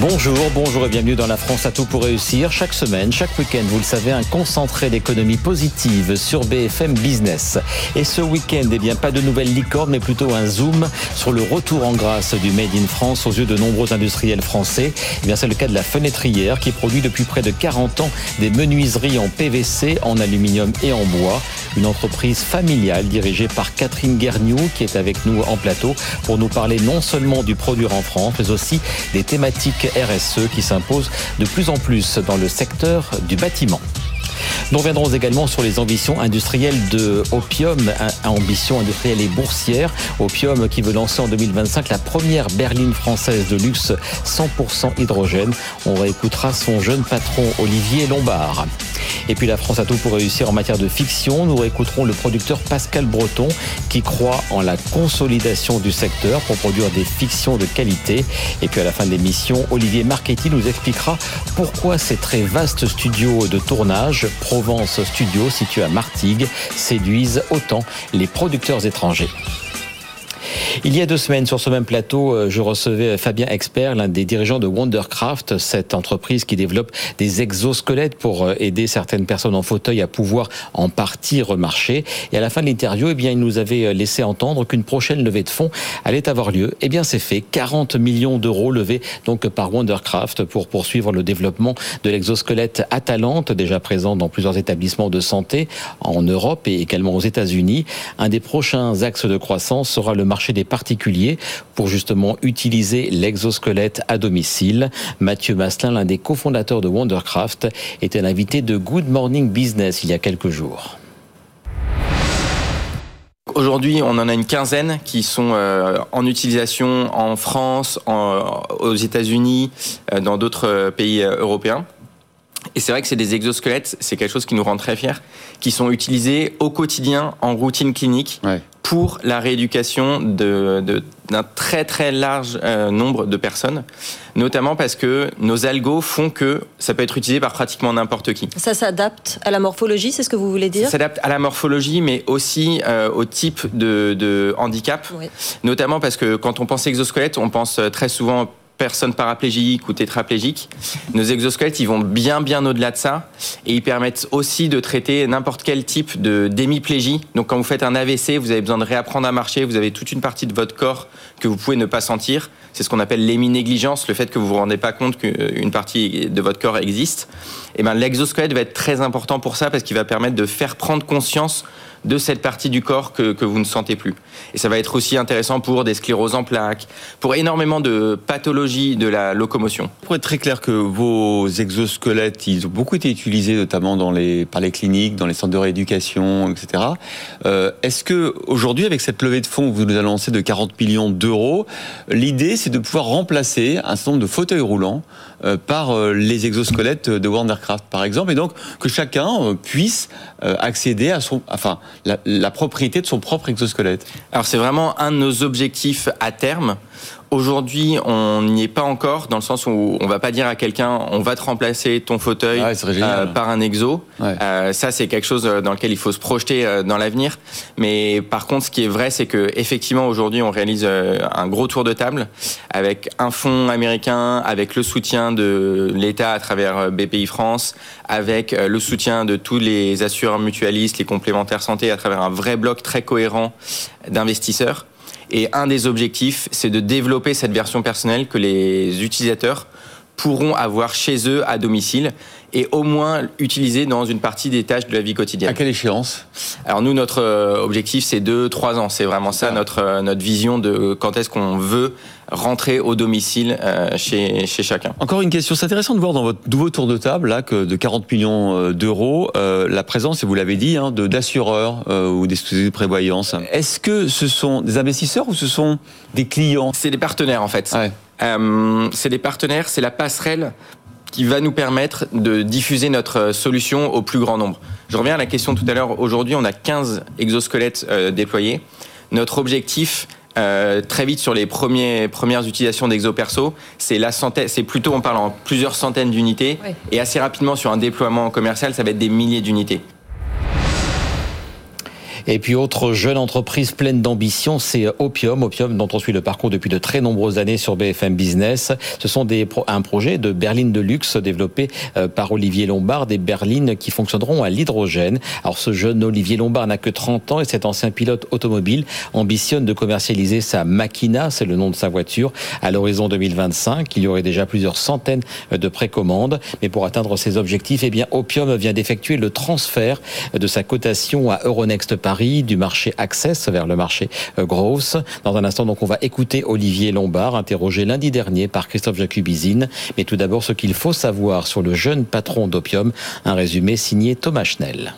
Bonjour, bonjour et bienvenue dans la France à tout pour réussir. Chaque semaine, chaque week-end, vous le savez, un concentré d'économie positive sur BFM Business. Et ce week-end, eh bien, pas de nouvelles licornes, mais plutôt un zoom sur le retour en grâce du Made in France aux yeux de nombreux industriels français. Eh bien, c'est le cas de la fenêtrière qui produit depuis près de 40 ans des menuiseries en PVC, en aluminium et en bois. Une entreprise familiale dirigée par Catherine Guerniou qui est avec nous en plateau pour nous parler non seulement du produire en France, mais aussi des thématiques RSE qui s'impose de plus en plus dans le secteur du bâtiment. Nous reviendrons également sur les ambitions industrielles de Opium, ambition industrielle et boursière. Opium qui veut lancer en 2025 la première berline française de luxe 100% hydrogène. On réécoutera son jeune patron Olivier Lombard. Et puis la France a tout pour réussir en matière de fiction. Nous réécouterons le producteur Pascal Breton qui croit en la consolidation du secteur pour produire des fictions de qualité. Et puis à la fin de l'émission, Olivier Marchetti nous expliquera pourquoi ces très vastes studios de tournage, Provence Studio situé à Martigues, séduisent autant les producteurs étrangers. Il y a deux semaines, sur ce même plateau, euh, je recevais Fabien Expert, l'un des dirigeants de Wondercraft, cette entreprise qui développe des exosquelettes pour euh, aider certaines personnes en fauteuil à pouvoir en partie remarcher. Et à la fin de l'interview, eh bien, il nous avait euh, laissé entendre qu'une prochaine levée de fonds allait avoir lieu. Eh bien, c'est fait. 40 millions d'euros levés donc par Wondercraft pour poursuivre le développement de l'exosquelette Atalante, déjà présent dans plusieurs établissements de santé en Europe et également aux États-Unis. Un des prochains axes de croissance sera le marché des particuliers pour justement utiliser l'exosquelette à domicile. Mathieu Maslin, l'un des cofondateurs de Wondercraft, était l'invité de Good Morning Business il y a quelques jours. Aujourd'hui, on en a une quinzaine qui sont euh, en utilisation en France, aux États-Unis, euh, dans d'autres euh, pays européens. Et c'est vrai que c'est des exosquelettes, c'est quelque chose qui nous rend très fiers, qui sont utilisés au quotidien en routine clinique pour la rééducation d'un de, très très large euh, nombre de personnes, notamment parce que nos algos font que ça peut être utilisé par pratiquement n'importe qui. Ça s'adapte à la morphologie, c'est ce que vous voulez dire? Ça s'adapte à la morphologie, mais aussi euh, au type de, de handicap, notamment parce que quand on pense exosquelette, on pense très souvent personnes paraplégiques ou tétraplégiques. Nos exosquelettes, ils vont bien bien au-delà de ça et ils permettent aussi de traiter n'importe quel type de d'hémiplégie. Donc quand vous faites un AVC, vous avez besoin de réapprendre à marcher, vous avez toute une partie de votre corps que vous pouvez ne pas sentir. C'est ce qu'on appelle l'héminégligence, le fait que vous vous rendez pas compte qu'une partie de votre corps existe. Et eh ben l'exosquelette va être très important pour ça parce qu'il va permettre de faire prendre conscience de cette partie du corps que, vous ne sentez plus. Et ça va être aussi intéressant pour des scléroses en plaques, pour énormément de pathologies de la locomotion. Pour être très clair que vos exosquelettes, ils ont beaucoup été utilisés notamment dans les, par les cliniques, dans les centres de rééducation, etc. Euh, Est-ce que aujourd'hui, avec cette levée de fonds que vous nous annoncez de 40 millions d'euros, l'idée c'est de pouvoir remplacer un certain nombre de fauteuils roulants par euh, les exosquelettes de Wondercraft, par exemple, et donc que chacun euh, puisse accéder à son, enfin, la, propriété de son propre exosquelette. Alors c'est vraiment un de nos objectifs à terme. Aujourd'hui, on n'y est pas encore, dans le sens où on va pas dire à quelqu'un on va te remplacer ton fauteuil euh, par un exo. Euh, ça, c'est quelque chose dans lequel il faut se projeter euh, dans l'avenir. Mais par contre, ce qui est vrai, c'est que effectivement aujourd'hui, on réalise un gros tour de table avec un fonds américain, avec le soutien de l'État à travers BPI France, avec le soutien de tous les assureurs mutualistes, les complémentaires santé à travers un vrai bloc très cohérent d'investisseurs. Et un des objectifs, c'est de développer cette version personnelle que les utilisateurs pourront avoir chez eux à domicile et au moins utiliser dans une partie des tâches de la vie quotidienne. À quelle échéance? Alors nous, notre euh, objectif, c'est 2-3 ans. C'est vraiment ça notre, euh, notre vision de quand est-ce qu'on veut rentrer au domicile euh, chez, chez chacun. Encore une question, c'est intéressant de voir dans votre nouveau tour de table là que de 40 millions d'euros la présence, et vous l'avez dit, hein, d'assureurs ou des sociétés de prévoyance. Est-ce que ce sont des investisseurs ou ce sont des clients? C'est des partenaires en fait. c'est des partenaires, c'est la passerelle qui va nous permettre de diffuser notre solution au plus grand nombre. Je reviens à la question tout à l'heure. Aujourd'hui, on a 15 exosquelettes euh, déployés. Notre objectif, euh, très vite sur les premiers, premières utilisations d'exoperso, c'est la centaine, c'est plutôt on parle en plusieurs centaines d'unités et assez rapidement sur un déploiement commercial, ça va être des milliers d'unités. Et puis autre jeune entreprise pleine d'ambition, c'est Opium. Opium dont on suit le parcours depuis de très nombreuses années sur BFM Business. Ce sont des un projet de berline de luxe développé euh, par Olivier Lombard, des berlines qui fonctionneront à l'hydrogène. Alors ce jeune Olivier Lombard n'a que 30 ans et cet ancien pilote automobile ambitionne de commercialiser sa Makina, c'est le nom de sa voiture, à l'horizon 2025. Il y aurait déjà plusieurs centaines de précommandes. Mais pour atteindre ses objectifs, eh bien, Opium vient d'effectuer le transfert de sa cotation à Euronext Paris du marché Access vers le marché euh, Gross. Dans un instant, donc, on va écouter Olivier Lombard, interrogé lundi dernier par Christophe Jacubizine. Mais tout d'abord, ce qu'il faut savoir sur le jeune patron d'Opium, un résumé signé Thomas Schnell.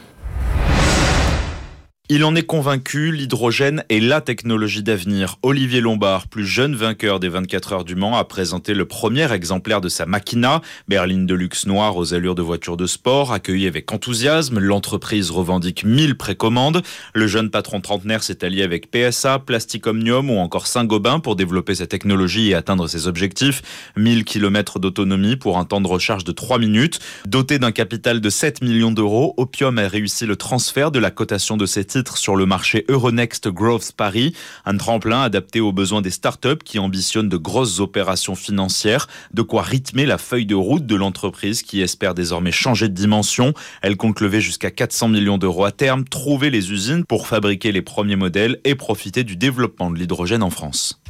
Il en est convaincu, l'hydrogène est la technologie d'avenir. Olivier Lombard, plus jeune vainqueur des 24 heures du Mans, a présenté le premier exemplaire de sa Machina, berline de luxe noire aux allures de voitures de sport, accueillie avec enthousiasme. L'entreprise revendique 1000 précommandes. Le jeune patron trentenaire s'est allié avec PSA, Plastic Omnium ou encore Saint-Gobain pour développer sa technologie et atteindre ses objectifs. 1000 km d'autonomie pour un temps de recharge de 3 minutes. Doté d'un capital de 7 millions d'euros, Opium a réussi le transfert de la cotation de sur le marché Euronext Growth Paris, un tremplin adapté aux besoins des startups qui ambitionnent de grosses opérations financières, de quoi rythmer la feuille de route de l'entreprise qui espère désormais changer de dimension. Elle compte lever jusqu'à 400 millions d'euros à terme, trouver les usines pour fabriquer les premiers modèles et profiter du développement de l'hydrogène en France.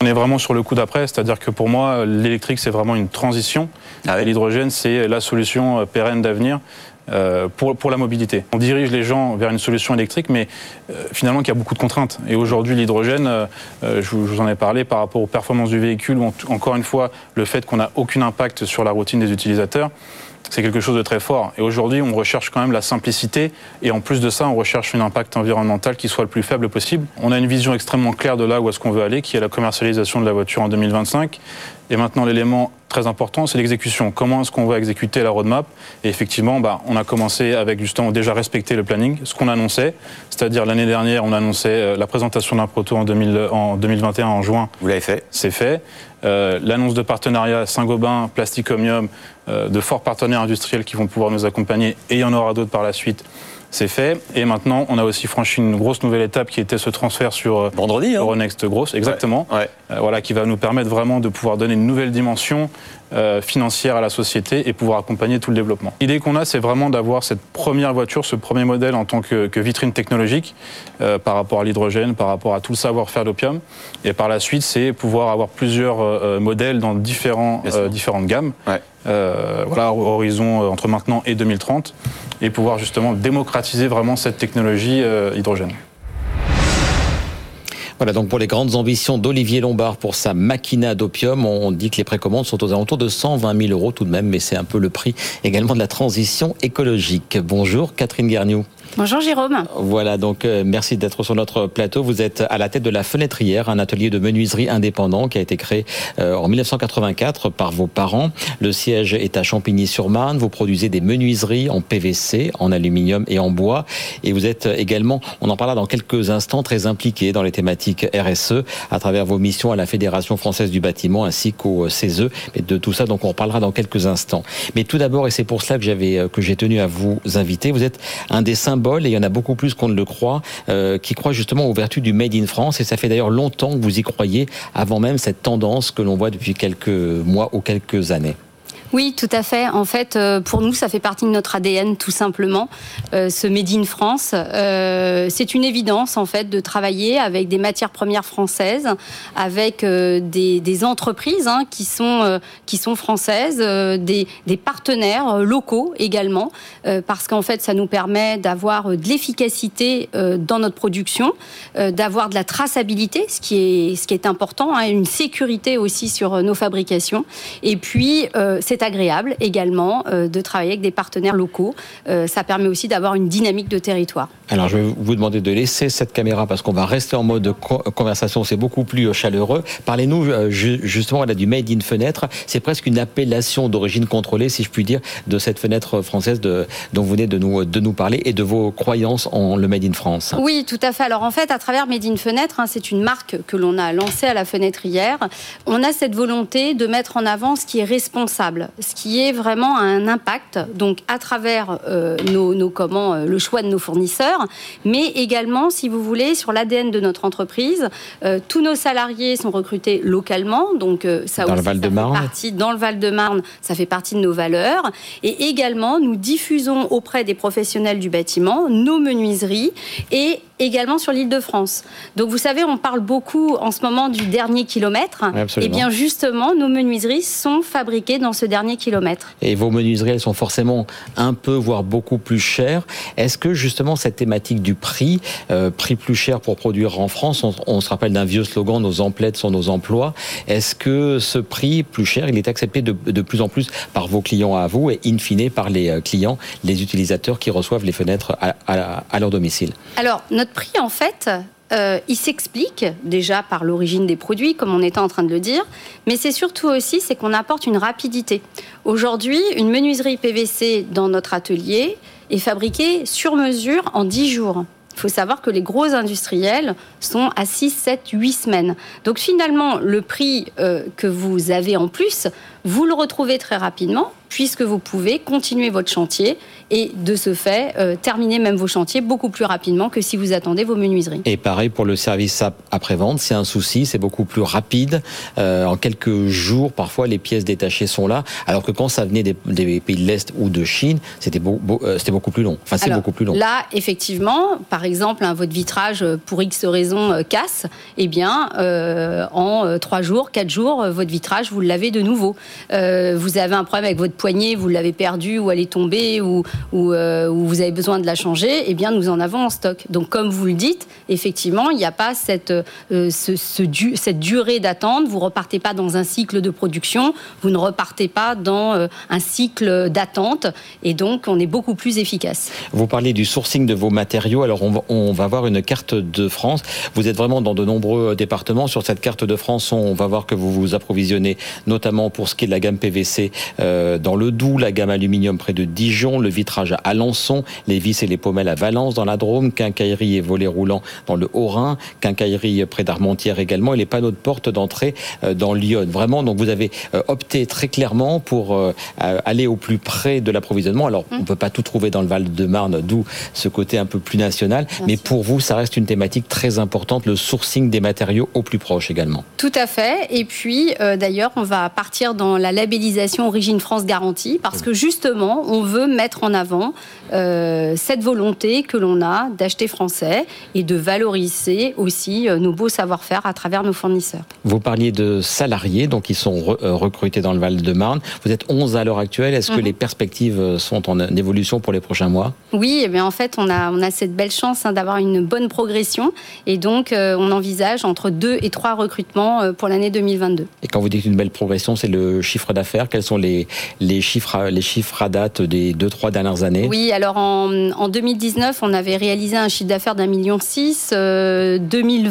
On est vraiment sur le coup d'après, c'est-à-dire que pour moi, l'électrique, c'est vraiment une transition. Ah L'hydrogène, c'est la solution pérenne d'avenir. Euh, pour, pour la mobilité. On dirige les gens vers une solution électrique, mais euh, finalement, il y a beaucoup de contraintes. Et aujourd'hui, l'hydrogène, euh, je, vous en ai parlé par rapport aux performances du véhicule, ou encore une fois, le fait qu'on n'a aucun impact sur la routine des utilisateurs c'est quelque chose de très fort. Et aujourd'hui, on recherche quand même la simplicité et en plus de ça, on recherche un impact environnemental qui soit le plus faible possible. On a une vision extrêmement claire de là où est-ce qu'on veut aller, qui est la commercialisation de la voiture en 2025. Et maintenant, l'élément très important, c'est l'exécution. Comment est-ce qu'on va exécuter la roadmap? Et effectivement, bah, on a commencé avec justement déjà respecter le planning, ce qu'on annonçait. C'est-à-dire l'année dernière, on annonçait euh, la présentation d'un proto en, 2021 en juin. Vous l'avez fait C'est fait. Euh, l'annonce de partenariat Saint-Gobain, Plasticomium, de forts partenaires industriels qui vont pouvoir nous accompagner, et il y en aura d'autres par la suite c'est fait. Et maintenant, on a aussi franchi une grosse nouvelle étape qui était ce transfert sur euh, Vendredi, hein. Euronext Gross, exactement. Euh, voilà, qui va nous permettre vraiment de pouvoir donner une nouvelle dimension euh, financière à la société et pouvoir accompagner tout le développement. L'idée qu'on a, c'est vraiment d'avoir cette première voiture, ce premier modèle en tant que, vitrine technologique par rapport à l'hydrogène, par rapport à tout le savoir-faire d'Opium. Et par la suite, c'est pouvoir avoir plusieurs modèles dans différents, différentes gammes. voilà, horizon entre maintenant et 2030 et pouvoir justement démocratiser vraiment cette technologie euh, hydrogène. Voilà, donc pour les grandes ambitions d'Olivier Lombard pour sa machina d'opium, on dit que les précommandes sont aux alentours de 120 000 euros tout de même, mais c'est un peu le prix également de la transition écologique. Bonjour Catherine Garniou. Bonjour Jérôme. Voilà, donc euh, merci d'être sur notre plateau. Vous êtes à la tête de la Fenêtrière, un atelier de menuiserie indépendant qui a été créé euh, en 1984 par vos parents. Le siège est à Champigny-sur-Marne. Vous produisez des menuiseries en PVC, en aluminium et en bois. Et vous êtes également, on en parlera dans quelques instants, très impliqué dans les thématiques RSE à travers vos missions à la Fédération française du bâtiment ainsi qu'au CESE. Et de tout ça, donc on reparlera dans quelques instants. Mais tout d'abord, et c'est pour cela que euh, que j'ai tenu à vous inviter, vous êtes un des symboles et il y en a beaucoup plus qu'on ne le croit, euh, qui croient justement aux vertus du Made in France. Et ça fait d'ailleurs longtemps que vous y croyez, avant même cette tendance que l'on voit depuis quelques mois ou quelques années. Oui, tout à fait. En fait, euh, pour nous, ça fait partie de notre ADN, tout simplement. Euh, ce Made in France, euh, c'est une évidence, en fait, de travailler avec des matières premières françaises, avec des, entreprises hein, qui, sont, qui sont françaises, des, partenaires locaux également, parce qu'en fait, ça nous permet d'avoir de l'efficacité dans notre production, d'avoir de la traçabilité, ce qui est, ce qui est important, hein, une sécurité aussi sur nos fabrications. Et puis, c'est c'est agréable également euh, de travailler avec des partenaires locaux. Euh, ça permet aussi d'avoir une dynamique de territoire. Alors, je vais vous demander de laisser cette caméra parce qu'on va rester en mode conversation. C'est beaucoup plus chaleureux. Parlez-nous justement là, du Made in Fenêtre. C'est presque une appellation d'origine contrôlée, si je puis dire, de cette fenêtre française de, dont vous venez de nous, de nous parler et de vos croyances en le Made in France. Oui, tout à fait. Alors, en fait, à travers Made in Fenêtre, hein, c'est une marque que l'on a lancée à la fenêtre hier. On a cette volonté de mettre en avant ce qui est responsable, ce qui est vraiment un impact, donc à travers euh, nos, nos comment, euh, le choix de nos fournisseurs, mais également, si vous voulez, sur l'ADN de notre entreprise. Euh, tous nos salariés sont recrutés localement, donc ça dans aussi, le Val de Marne. Partie, dans le Val-de-Marne, ça fait partie de nos valeurs. Et également, nous diffusons auprès des professionnels du bâtiment nos menuiseries et également sur l'île de France. Donc vous savez, on parle beaucoup en ce moment du dernier kilomètre. et eh bien justement, nos menuiseries sont fabriquées dans ce dernier kilomètre. Et vos menuiseries, elles sont forcément un peu, voire beaucoup plus chères. Est-ce que justement cette thématique du prix, euh, prix plus cher pour produire en France, on, se rappelle d'un vieux slogan, nos emplettes sont nos emplois. Est-ce que ce prix plus cher, il est accepté de, de, plus en plus par vos clients à vous et in fine par les euh, clients, les utilisateurs qui reçoivent les fenêtres à, à, à leur domicile? Alors, notre prix, en fait, euh, il s'explique déjà par l'origine des produits, comme on était en train de le dire, mais c'est surtout aussi c'est qu'on apporte une rapidité. Aujourd'hui, une menuiserie PVC dans notre atelier est fabriquée sur mesure en 10 jours. Il faut savoir que les gros industriels sont à 6, 7, 8 semaines. Donc finalement, le prix euh, que vous avez en plus, vous le retrouvez très rapidement puisque vous pouvez continuer votre chantier et de ce fait euh, terminer même vos chantiers beaucoup plus rapidement que si vous attendez vos menuiseries. Et pareil pour le service après-vente, c'est un souci, c'est beaucoup plus rapide. Euh, en quelques jours, parfois, les pièces détachées sont là, alors que quand ça venait des, pays de l'Est ou de Chine, c'était euh, beaucoup plus long. Enfin, c'est beaucoup plus long. Là, effectivement, par exemple, hein, votre vitrage, pour X raisons, casse, eh bien, en trois jours, quatre jours, votre vitrage, vous l'avez de nouveau. vous avez un problème avec votre poignée, vous l'avez perdue ou elle est tombée ou, euh, ou, vous avez besoin de la changer, eh bien nous en avons en stock. Donc comme vous le dites, effectivement, il n'y a pas cette, euh, ce, cette durée d'attente. Vous repartez pas dans un cycle de production, vous ne repartez pas dans euh, un cycle d'attente, et donc on est beaucoup plus efficace. Vous parlez du sourcing de vos matériaux. Alors on va, voir une carte de France. Vous êtes vraiment dans de nombreux départements. Sur cette carte de France, on va voir que vous vous approvisionnez notamment pour ce qui est de la gamme PVC le Doubs, la gamme aluminium près de Dijon, le vitrage à Alençon, les vis et les pommelles à Valence dans la Drôme, quincaillerie et volets roulants dans le Haut-Rhin, quincaillerie près d'Armentières également, et les panneaux de porte d'entrée euh, dans Lyon. Vraiment, donc vous avez euh, opté très clairement pour euh, aller au plus près de l'approvisionnement. Alors, on ne peut pas tout trouver dans le Val-de-Marne, d'où ce côté un peu plus national, mais pour vous, ça reste une thématique très importante, le sourcing des matériaux au plus proche également. Tout à fait. Et puis, d'ailleurs, on va partir dans la labellisation Origine France garantie parce que justement, on veut mettre en avant euh, cette volonté que l'on a d'acheter français et de valoriser aussi euh, nos beaux savoir-faire à travers nos fournisseurs. Vous parliez de salariés, donc ils sont euh, recrutés dans le Val-de-Marne. Vous êtes 11 à l'heure actuelle. Est-ce que mhm. les perspectives sont en évolution pour les prochains mois? Oui, eh bien en fait, on a, on a cette belle chance hein, d'avoir une bonne progression et donc on envisage entre 2 et 3 recrutements pour l'année 2022. Et quand vous dites une belle progression, c'est le chiffre d'affaires. Quels sont les, les, chiffres, les chiffres à date des 2-3 dernières années Oui, alors en, 2019, on avait réalisé un chiffre d'affaires d'un million six. 2020, euh,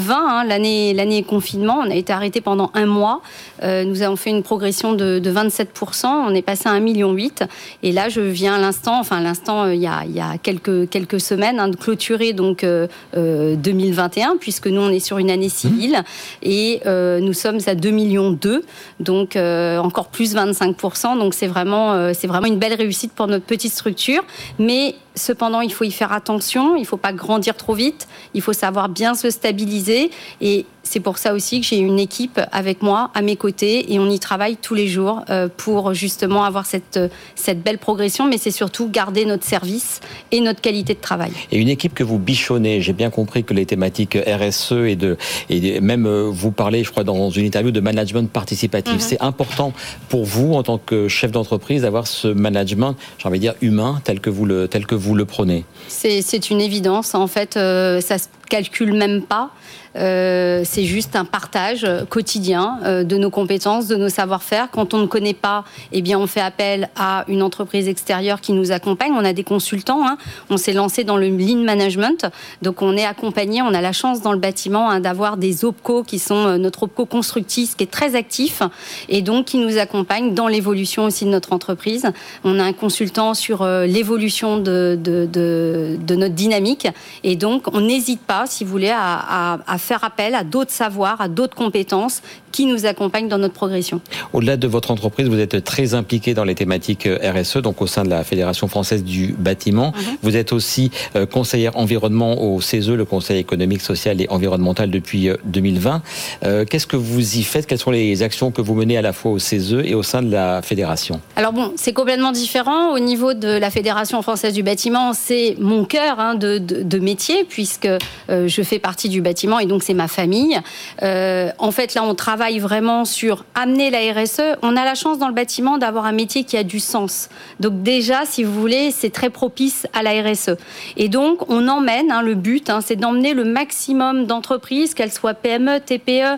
hein, l'année l'année confinement, on a été arrêté pendant un mois. Euh, nous avons fait une progression de, 27%. On est passé à un million huit. Et là, je viens à l'instant, enfin l'instant, euh, il y a, quelques quelques semaines, hein, de clôturer donc 2021, puisque nous on est sur une année civile et nous sommes à 2 millions 2, donc encore plus 25%. Donc c'est vraiment c'est vraiment une belle réussite pour notre petite structure. Mais cependant, il faut y faire attention, il ne faut pas grandir trop vite, il faut savoir bien se stabiliser. Et c'est pour ça aussi que j'ai une équipe avec moi, à mes côtés, et on y travaille tous les jours euh, pour justement avoir cette, cette belle progression, mais c'est surtout garder notre service et notre qualité de travail. Et une équipe que vous bichonnez, j'ai bien compris que les thématiques RSE et, de, et même euh, vous parlez, je crois, dans une interview de management participatif. Mhm. C'est important pour vous, en tant que chef d'entreprise, d'avoir ce management, j'ai envie de dire, humain, tel que vous le, tel que vous le prenez. C'est une évidence. En fait, euh, ça, calcule même pas. Euh, c'est juste un partage quotidien euh, de nos compétences, de nos savoir-faire. Quand on ne connaît pas, eh bien, on fait appel à une entreprise extérieure qui nous accompagne. On a des consultants. Hein. On s'est lancé dans le lean management, donc on est accompagné. On a la chance dans le bâtiment hein, d'avoir des opco qui sont euh, notre opco constructif qui est très actif et donc qui nous accompagne dans l'évolution aussi de notre entreprise. On a un consultant sur l'évolution de, notre dynamique et donc on n'hésite pas, si vous voulez, à, à faire appel à d'autres savoirs, à d'autres compétences qui nous accompagnent dans notre progression. Au-delà de votre entreprise, vous êtes très impliqué dans les thématiques euh, RSE, donc au sein de la Fédération française du bâtiment. Mhm. Vous êtes aussi euh, conseillère environnement au CESE, le Conseil économique, social et environnemental depuis 2020. Euh, qu'est-ce que vous y faites? Quelles sont les actions que vous menez à la fois au CESE et au sein de la fédération? Alors bon, c'est complètement différent. Au niveau de la Fédération française du bâtiment, c'est mon cœur hein, de, de, métier puisque je fais partie du bâtiment et donc c'est ma famille. Euh, en fait, là, on travaille vraiment sur amener la RSE. On a la chance dans le bâtiment d'avoir un métier qui a du sens. Donc déjà, si vous voulez, c'est très propice à la RSE. Et donc, on emmène, hein, le but, hein, c'est d'emmener le maximum d'entreprises, qu'elles soient PME, TPE,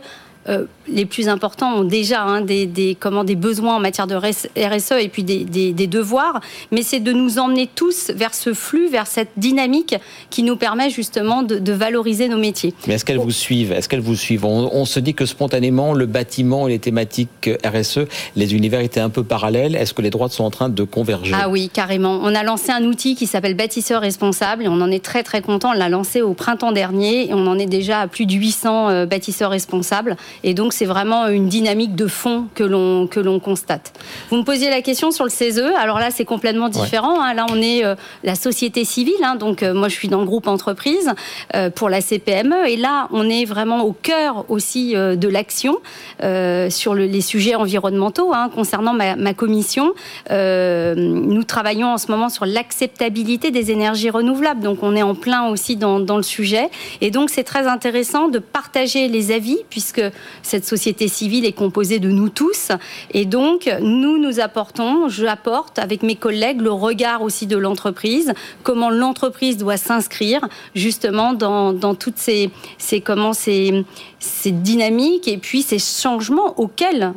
euh, les plus importants ont déjà hein, des, des, comment, des besoins en matière de RSE et puis des, des, devoirs, mais c'est de nous emmener tous vers ce flux, vers cette dynamique qui nous permet justement de, de valoriser nos métiers. Mais est-ce qu'elles vous suivent Est-ce qu'elles vous suivent on, se dit que spontanément, le bâtiment et les thématiques RSE, les univers étaient un peu parallèles. Est-ce que les droites sont en train de converger? Ah oui, carrément. On a lancé un outil qui s'appelle Bâtisseur responsable et on en est très très content. On l'a lancé au printemps dernier et on en est déjà à plus de 800 euh, bâtisseurs responsables. Et donc c'est vraiment une dynamique de fond que l'on que l'on constate. Vous me posiez la question sur le CESE. Alors là, c'est complètement différent. Hein. Là, on est euh, la société civile. Hein. donc euh, moi, je suis dans le groupe entreprise euh, pour la CPME. Et là, on est vraiment au cœur aussi de l'action sur les sujets environnementaux. Hein. concernant ma, ma commission, nous travaillons en ce moment sur l'acceptabilité des énergies renouvelables. Donc on est en plein aussi dans, dans le sujet. Et donc c'est très intéressant de partager les avis puisque cette société civile est composée de nous tous. Et donc, nous, nous apportons, je apporte avec mes collègues le regard aussi de l'entreprise, comment l'entreprise doit s'inscrire justement dans, toutes ces, ces, comment, ces, ces dynamiques et puis ces changements auxquels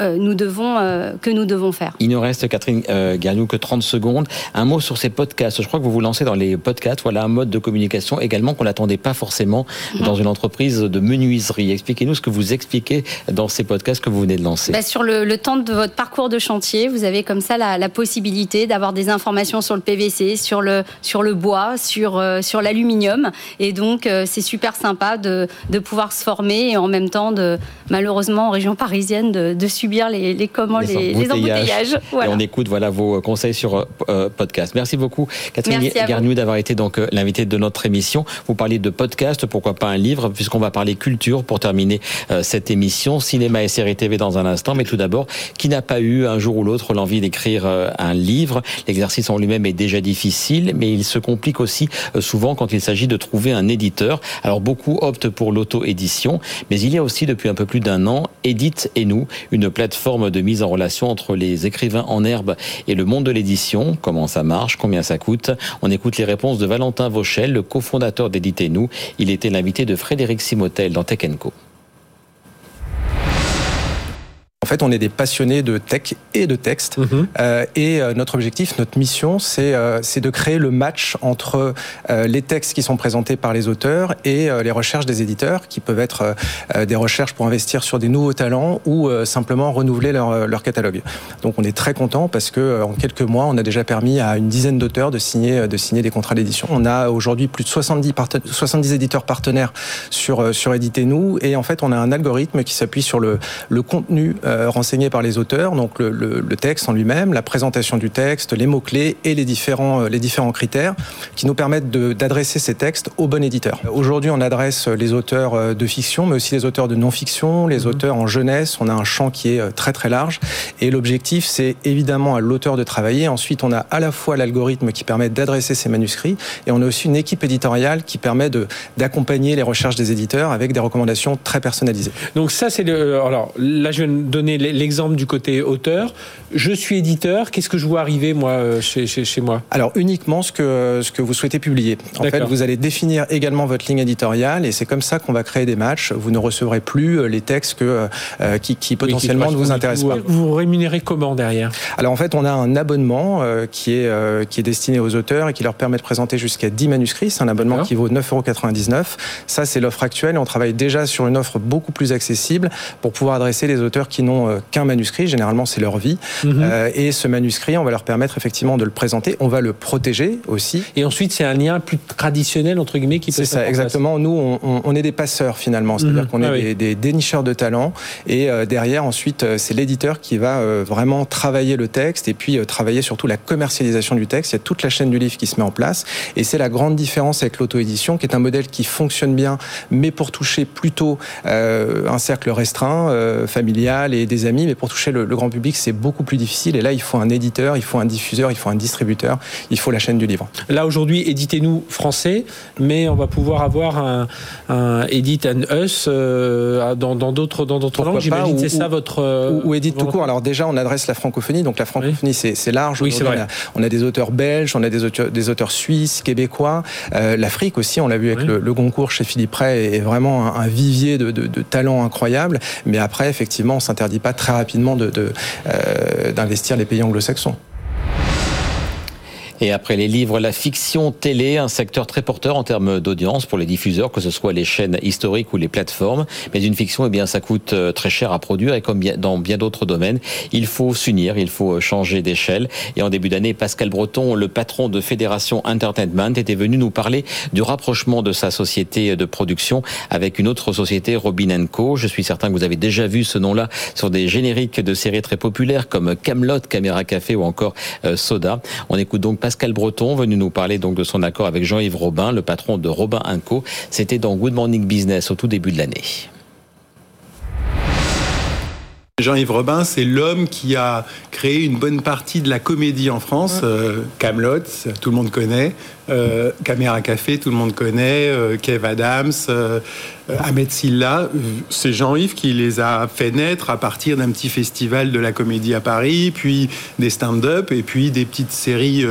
nous devons, euh, que nous devons faire. Il nous reste, Catherine euh, que 30 secondes. Un mot sur ces podcasts. Je crois que vous vous lancez dans les podcasts. Voilà un mode de communication également qu'on n'attendait pas forcément dans une entreprise de menuiserie. Expliquez-nous ce que vous expliquez dans ces podcasts que vous venez de lancer. Bah, sur le, temps de votre parcours de chantier, vous avez comme ça la, possibilité d'avoir des informations sur le PVC, sur le, sur le bois, sur, euh, sur l'aluminium. Et donc, c'est super sympa de, de pouvoir se former et en même temps, de, malheureusement, en région parisienne, de, de subir les, les, comment, les, les embouteillages. Et on écoute voilà, vos conseils sur euh, podcast. Merci beaucoup, Catherine Garniou, d'avoir été donc euh, l'invitée de notre émission. Vous parlez de podcast, pourquoi pas un livre, puisqu'on va parler culture pour terminer euh, cette émission. Cinéma et série TV dans un instant. Mais tout d'abord, qui n'a pas eu un jour ou l'autre l'envie d'écrire un livre? L'exercice en lui-même est déjà difficile, mais il se complique aussi souvent quand il s'agit de trouver un éditeur. Alors beaucoup optent pour l'auto-édition, mais il y a aussi depuis un peu plus d'un an Edith et nous, une plateforme de mise en relation entre les écrivains en herbe et le monde de l'édition. Comment ça marche? Combien ça coûte? On écoute les réponses de Valentin Vauchel, le cofondateur d'Editez Nous. Il était l'invité de Frédéric Simotel dans Tech Co. En fait, on est des passionnés de tech et de texte. Mhm. Euh, et euh, notre objectif, notre mission, c'est euh, de créer le match entre euh, les textes qui sont présentés par les auteurs et les recherches des éditeurs, qui peuvent être des recherches pour investir sur des nouveaux talents ou simplement renouveler leur, leur, catalogue. Donc, on est très content parce que en quelques mois, on a déjà permis à une dizaine d'auteurs de signer, de signer des contrats d'édition. On a aujourd'hui plus de 70, 70 éditeurs partenaires sur, sur Éditez-nous. Et en fait, on a un algorithme qui s'appuie sur le, le contenu euh, renseigné par les auteurs, donc le, le, le texte en lui-même, la présentation du texte, les mots-clés et les différents, euh, les différents critères qui nous permettent d'adresser ces textes au bon éditeur. Aujourd'hui, on adresse les auteurs euh, de fiction, mais aussi les auteurs de non-fiction, les mhm. auteurs en jeunesse. On a un champ qui est très très large. Et l'objectif, c'est évidemment à l'auteur de travailler. Ensuite, on a à la fois l'algorithme qui permet d'adresser ces manuscrits et on a aussi une équipe éditoriale qui permet d'accompagner les recherches des éditeurs avec des recommandations très personnalisées. Donc ça, c'est le... Alors là, je viens de donnez l'exemple du côté auteur. Je suis éditeur, qu'est-ce que je vois arriver moi euh, chez, chez, moi? Alors uniquement ce que, ce que vous souhaitez publier. En fait, vous allez définir également votre ligne éditoriale et c'est comme ça qu'on va créer des matchs. Vous ne recevrez plus euh, les textes que, euh, qui, qui, potentiellement ne vous intéressent pas. Vous, rémunérez comment derrière? Alors en fait, on a un abonnement qui, est, qui est destiné aux auteurs et qui leur permet de présenter jusqu'à 10 manuscrits. C'est un abonnement qui vaut 9,99€. Ça, c'est l'offre actuelle. On travaille déjà sur une offre beaucoup plus accessible pour pouvoir adresser les auteurs qui n'ont qu'un manuscrit. Généralement, c'est leur vie. Mhm. Euh, et ce manuscrit, on va leur permettre effectivement de le présenter. On va le protéger aussi. Et ensuite, c'est un lien plus traditionnel, entre guillemets, qui peut C'est ça, exactement. Nous, on, on, est des passeurs finalement. C'est-à-dire mhm. qu'on est ah des, des, dénicheurs de talents. Et euh, derrière, ensuite, euh, c'est l'éditeur qui va vraiment travailler le texte et puis travailler surtout la commercialisation du texte. Il y a toute la chaîne du livre qui se met en place. Et c'est la grande différence avec l'auto-édition, qui est un modèle qui fonctionne bien, mais pour toucher plutôt un cercle restreint, familial et des amis. Mais pour toucher le, le grand public, c'est beaucoup plus difficile. Et là, il faut un éditeur, il faut un diffuseur, il faut un distributeur, il faut la chaîne du livre. Là, aujourd'hui, éditez-nous français, mais on va pouvoir avoir un, un Edit and Us euh, dans d'autres dans d'autres langues. J'imagine c'est ça votre. Euh, ou, Edit tout court. Alors déjà, on adresse la francophonie, donc la francophonie, c'est large. Oui, c'est vrai. On a, des auteurs belges, on a des auteurs, des auteurs suisses, québécois. Euh, L'Afrique aussi, on l'a vu avec le, le, Goncourt chez Philippe Ray, est vraiment un, vivier de, de, de talents incroyables. Mais après, effectivement, on s'interdit pas très rapidement de, de d'investir les pays anglo-saxons. Et après les livres, la fiction télé, un secteur très porteur en termes d'audience pour les diffuseurs, que ce soit les chaînes historiques ou les plateformes. Mais une fiction, eh bien, ça coûte euh, très cher à produire et comme dans bien d'autres domaines, il faut s'unir, il faut euh, changer d'échelle. Et en début d'année, Pascal Breton, le patron de Fédération Entertainment, était venu nous parler du rapprochement de sa société de production avec une autre société, Robin Co. Je suis certain que vous avez déjà vu ce nom-là sur des génériques de séries très populaires comme Camelot, Caméra Café ou encore euh, Soda. On écoute donc Pascal Breton, venu nous parler donc de son accord avec Jean-Yves Robin, le patron de Robin Co. C'était dans Good Morning Business au tout début de l'année. Jean-Yves Robin, c'est l'homme qui a créé une bonne partie de la comédie en France. Euh, Camelot, tout le monde connaît. Euh, Caméra Café, tout le monde connaît. Euh, Kev Adams, Ahmed Silla. C'est Jean-Yves qui les a fait naître à partir d'un petit festival de la comédie à Paris, puis des stand-up et puis des petites séries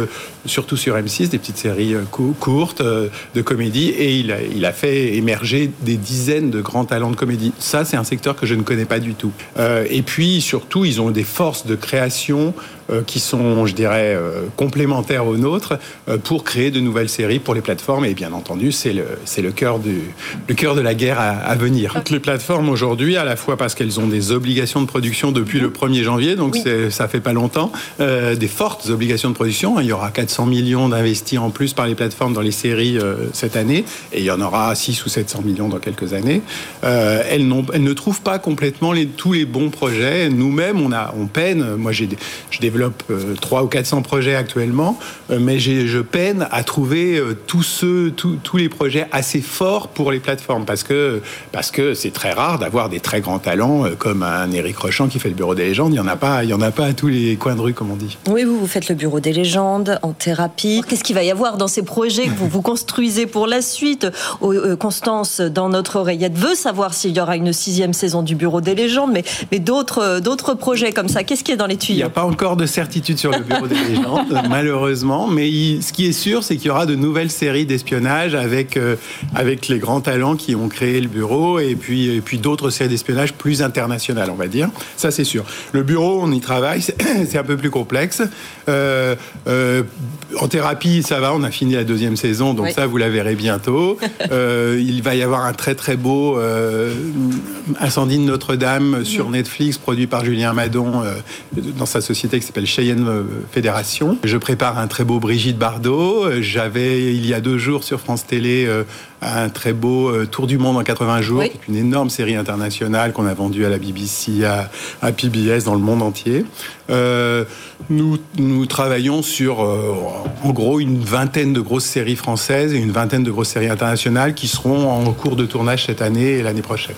surtout sur M6, des petites séries euh, courtes euh, de comédie, et il a, fait émerger des dizaines de grands talents de comédie. Ça, c'est un secteur que je ne connais pas du tout. Euh, et puis, surtout, ils ont des forces de création euh, qui sont, je dirais, euh, complémentaires aux nôtres euh, pour créer de nouvelles séries pour les plateformes. Et bien entendu, c'est le, c'est le cœur du, le cœur de la guerre à, venir. Toutes les plateformes aujourd'hui, à la fois parce qu'elles ont des obligations de production depuis le 1er janvier, donc c'est, ça fait pas longtemps, des fortes obligations de production. Il y aura 400 millions d'investis en plus par les plateformes dans les séries cette année, et il y en aura 6 ou 700 millions dans quelques années. elles, n'ont, elles ne trouvent pas complètement les, tous les bons projets. Nous-mêmes, on, a, on peine. Moi, j'ai, je développe 3 euh, ou 400 projets actuellement, euh, mais je peine à trouver euh, tous ceux, tous les projets assez forts pour les plateformes parce que parce que c'est très rare d'avoir des très grands talents comme un Éric Rochant qui fait le bureau des légendes. Il y en a pas, il y en a pas à tous les coins de rue comme on dit. Oui, vous vous faites le bureau des légendes en thérapie. Qu'est-ce qu'il va y avoir dans ces projets que vous vous construisez pour la suite? Constance, dans notre oreillette, veut savoir s'il y aura une sixième saison du bureau des légendes, mais mais d'autres d'autres projets comme ça. Qu'est-ce qui est dans les tuyaux? Il n'y a pas encore de certitude sur le bureau des légendes, malheureusement. Mais ce qui est sûr, c'est qu'il y aura de nouvelles séries d'espionnage avec, euh, avec les grands talents qui ont créé le bureau et puis, et puis d'autres séries d'espionnage plus internationales, on va dire. Ça, c'est sûr. Le bureau, on y travaille, c'est un peu plus complexe. Euh, euh, en thérapie, ça va, on a fini la deuxième saison, donc ça, vous la verrez bientôt. il va y avoir un très très beau Incendie de Notre-Dame sur Netflix, produit par Julien Madon dans sa société qui s'appelle Cheyenne euh, Fédération. Je prépare un très beau Brigitte Bardot. J'avais, il y a deux jours sur France Télé, euh, un très beau euh, Tour du Monde en 80 jours, une énorme série internationale qu'on a vendue à la BBC, à, PBS, dans le monde entier. nous, nous travaillons sur, en gros, une vingtaine de grosses séries françaises et une vingtaine de grosses séries internationales qui seront en cours de tournage cette année et l'année prochaine.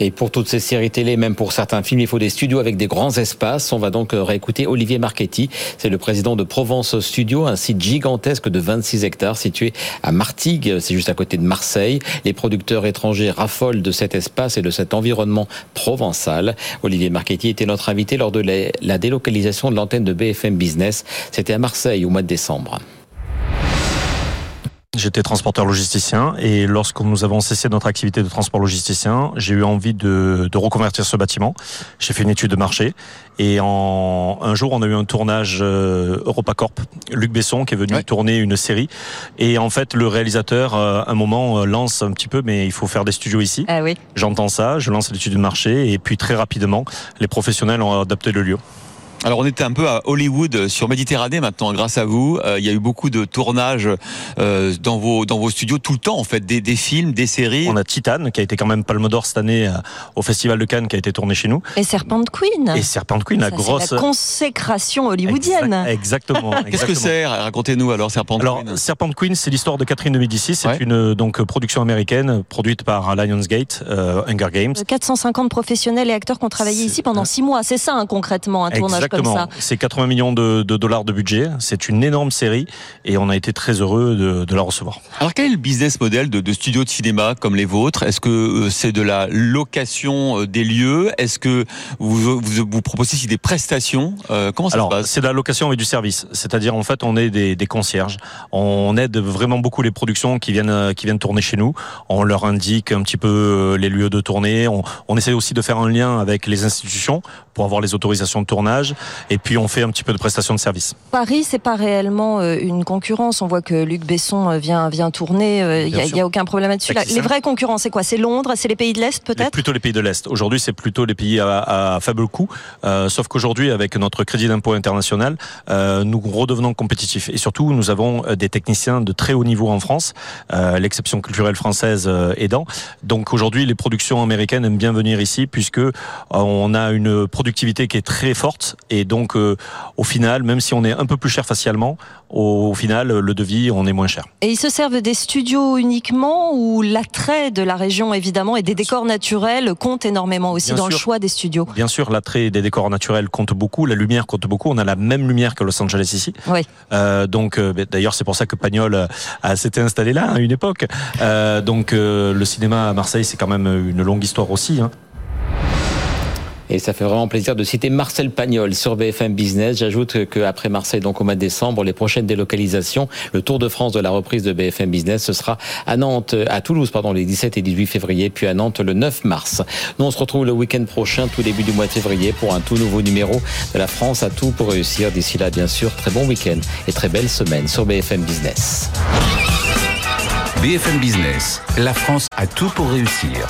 Et pour toutes ces séries télé, même pour certains films, il faut des studios avec des grands espaces. On va donc euh, réécouter Olivier Marchetti. C'est le président de Provence Studio, un site gigantesque de 26 hectares situé à Martigues. C'est juste à côté de Marseille. Les producteurs étrangers raffolent de cet espace et de cet environnement provençal. Olivier Marchetti était notre invité lors de la délocalisation de l'antenne de BFM Business. C'était à Marseille au mois de décembre. J'étais transporteur logisticien et lorsque nous avons cessé notre activité de transport logisticien, j'ai eu envie de, de, reconvertir ce bâtiment. J'ai fait une étude de marché et en, un jour on a eu un tournage euh, EuropaCorp, Luc Besson qui est venu tourner une série et en fait le réalisateur euh, un moment euh, lance un petit peu mais il faut faire des studios ici. Ah oui. J'entends ça, je lance l'étude de marché et puis très rapidement les professionnels ont adapté le lieu. Alors on était un peu à Hollywood sur Méditerranée maintenant grâce à vous. Euh, il y a eu beaucoup de tournages euh, dans vos dans vos studios tout le temps en fait des, des films, des séries. On a Titan qui a été quand même Palme d'Or cette année euh, au Festival de Cannes qui a été tourné chez nous. Et Serpent Queen. Et Serpent Queen la grosse la consécration hollywoodienne. exactement. Qu'est-ce que c'est? Racontez-nous alors Serpent alors, Queen. Serpent Queen c'est l'histoire de Catherine de Médicis. C'est une donc production américaine produite par Lionsgate, Hunger Games. 450 professionnels et acteurs qui ont travaillé ici pendant six mois. C'est ça hein, concrètement un tournage comme ça. C'est 80 millions de, dollars de budget. C'est une énorme série et on a été très heureux de, la recevoir. Alors quel est le business model de, de studios de cinéma comme les vôtres? Est-ce que euh, c'est de la location euh, des lieux? Est-ce que vous, vous, proposez aussi des prestations? Euh, Comment ça se passe? C'est de la location et du service. C'est-à-dire en fait on est des, concierges. On aide vraiment beaucoup les productions qui viennent qui viennent tourner chez nous. On leur indique un petit peu les lieux de tournée. On, on essaie aussi de faire un lien avec les institutions pour avoir les autorisations de tournage. Et puis on fait un petit peu de prestation de service. Paris, c'est pas réellement euh, une concurrence. On voit que Luc Besson euh, vient, vient tourner. Il euh, n'y a, a, aucun problème là-dessus. Les vrais concurrents, c'est quoi? C'est Londres C'est les pays de l'Est peut-être? Plutôt les pays de l'Est. Aujourd'hui, c'est plutôt les pays à, faible coût. sauf qu'aujourd'hui, avec notre crédit d'impôt international, nous redevenons compétitifs. Et surtout, nous avons des techniciens de très haut niveau en France, l'exception culturelle française aidant. Donc aujourd'hui, les productions américaines aiment bien venir ici puisque on a une productivité qui est très forte et donc au final, même si on est un peu plus cher facialement, au, final, le devis, on est moins cher. Et ils se servent des studios uniquement ou l'attrait de la région, évidemment, et des décors naturels compte énormément aussi dans le choix des studios? Bien sûr, l'attrait des décors naturels compte beaucoup, la lumière compte beaucoup. On a la même lumière que Los Angeles ici. Oui. Euh, donc, euh, d'ailleurs, c'est pour ça que Pagnol euh, s'était installé là à une époque. donc, le cinéma à Marseille, c'est quand même une longue histoire aussi. Hein. Et ça fait vraiment plaisir de citer Marcel Pagnol sur BFM Business. J'ajoute qu'après Marseille, donc au mois de décembre, les prochaines délocalisations, le Tour de France de la reprise de BFM Business, ce sera à Nantes, à Toulouse, pardon, les 17 et 18 février, puis à Nantes le 9 mars. Nous, on se retrouve le week-end prochain, tout début du mois de février, pour un tout nouveau numéro de la France à tout pour réussir. D'ici là, bien sûr, très bon week-end et très belle semaine sur BFM Business. BFM Business, la France a tout pour réussir.